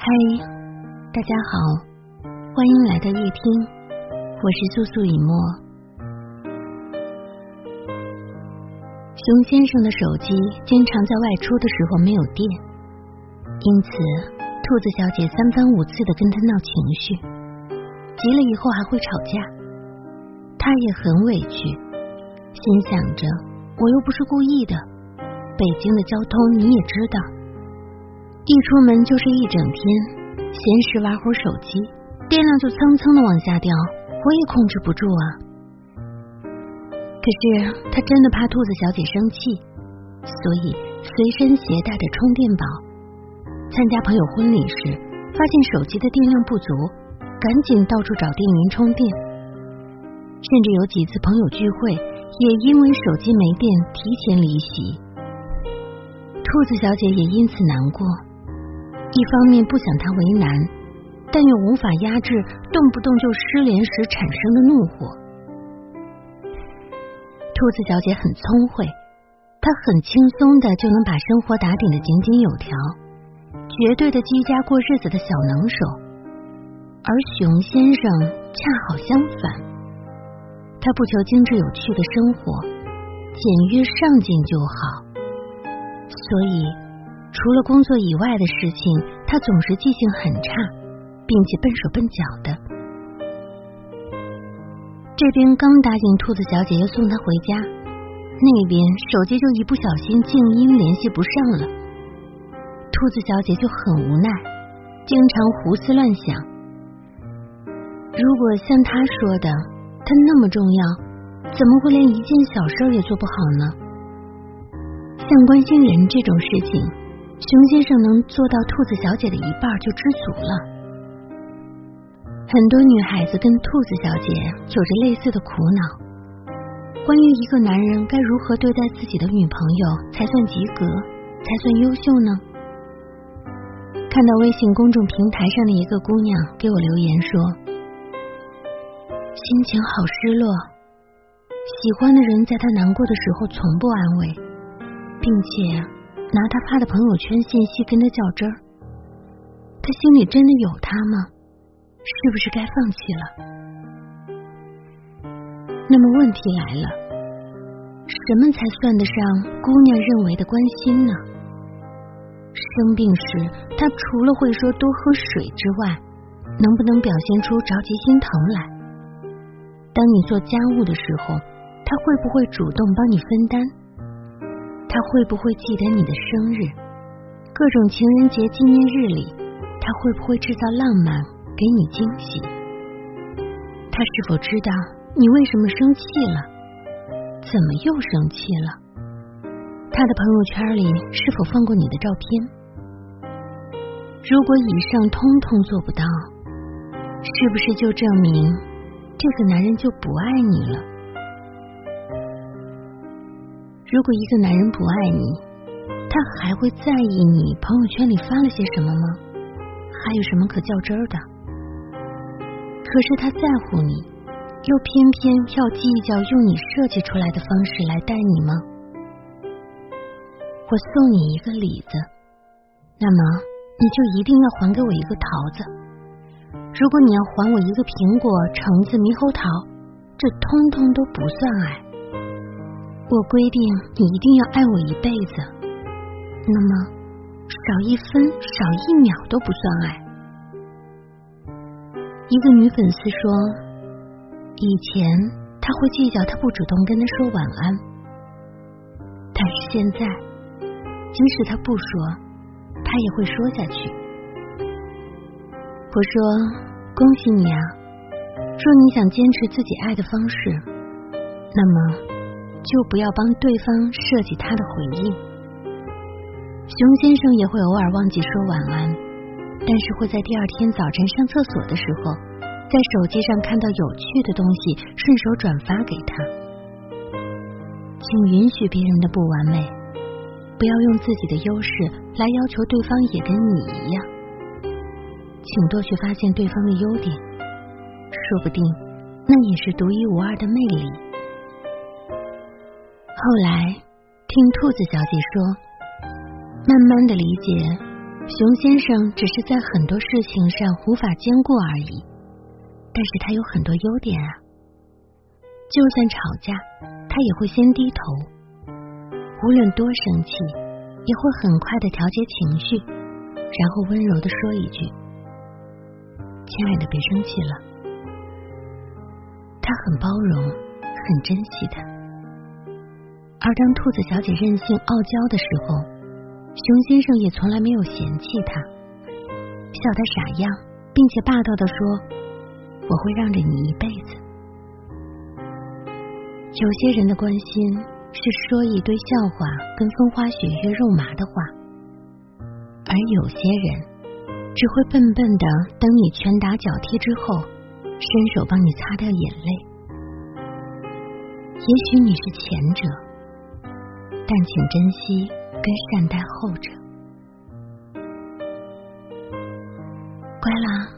嗨，大家好，欢迎来到夜听，我是素素以沫。熊先生的手机经常在外出的时候没有电，因此兔子小姐三番五次的跟他闹情绪，急了以后还会吵架。他也很委屈，心想着我又不是故意的，北京的交通你也知道。一出门就是一整天，闲时玩会手机，电量就蹭蹭的往下掉，我也控制不住啊。可是他真的怕兔子小姐生气，所以随身携带着充电宝。参加朋友婚礼时，发现手机的电量不足，赶紧到处找电源充电。甚至有几次朋友聚会，也因为手机没电提前离席。兔子小姐也因此难过。一方面不想他为难，但又无法压制动不动就失联时产生的怒火。兔子小姐很聪慧，她很轻松的就能把生活打点的井井有条，绝对的居家过日子的小能手。而熊先生恰好相反，他不求精致有趣的生活，简约上进就好，所以。除了工作以外的事情，他总是记性很差，并且笨手笨脚的。这边刚答应兔子小姐要送她回家，那边手机就一不小心静音联系不上了。兔子小姐就很无奈，经常胡思乱想。如果像他说的，他那么重要，怎么会连一件小事也做不好呢？像关心人这种事情。熊先生能做到兔子小姐的一半就知足了。很多女孩子跟兔子小姐有着类似的苦恼：关于一个男人该如何对待自己的女朋友才算及格，才算优秀呢？看到微信公众平台上的一个姑娘给我留言说：“心情好失落，喜欢的人在他难过的时候从不安慰，并且。”拿他发的朋友圈信息跟他较真儿，他心里真的有他吗？是不是该放弃了？那么问题来了，什么才算得上姑娘认为的关心呢？生病时，他除了会说多喝水之外，能不能表现出着急心疼来？当你做家务的时候，他会不会主动帮你分担？他会不会记得你的生日？各种情人节纪念日里，他会不会制造浪漫给你惊喜？他是否知道你为什么生气了？怎么又生气了？他的朋友圈里是否放过你的照片？如果以上通通做不到，是不是就证明这个男人就不爱你了？如果一个男人不爱你，他还会在意你朋友圈里发了些什么吗？还有什么可较真的？可是他在乎你，又偏偏要计较用你设计出来的方式来待你吗？我送你一个李子，那么你就一定要还给我一个桃子。如果你要还我一个苹果、橙子、猕猴桃，这通通都不算爱。我规定你一定要爱我一辈子，那么少一分少一秒都不算爱。一个女粉丝说，以前她会计较他不主动跟他说晚安，但是现在即使他不说，他也会说下去。我说恭喜你啊，若你想坚持自己爱的方式，那么。就不要帮对方设计他的回应。熊先生也会偶尔忘记说晚安，但是会在第二天早晨上厕所的时候，在手机上看到有趣的东西，顺手转发给他。请允许别人的不完美，不要用自己的优势来要求对方也跟你一样。请多去发现对方的优点，说不定那也是独一无二的魅力。后来听兔子小姐说，慢慢的理解熊先生只是在很多事情上无法兼顾而已，但是他有很多优点啊。就算吵架，他也会先低头，无论多生气，也会很快的调节情绪，然后温柔的说一句：“亲爱的，别生气了。”他很包容，很珍惜他。而当兔子小姐任性傲娇的时候，熊先生也从来没有嫌弃她，笑她傻样，并且霸道的说：“我会让着你一辈子。”有些人的关心是说一堆笑话跟风花雪月肉麻的话，而有些人只会笨笨的等你拳打脚踢之后，伸手帮你擦掉眼泪。也许你是前者，但请珍惜。跟善待后者，乖啦，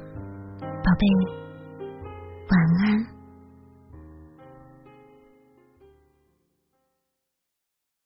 宝贝。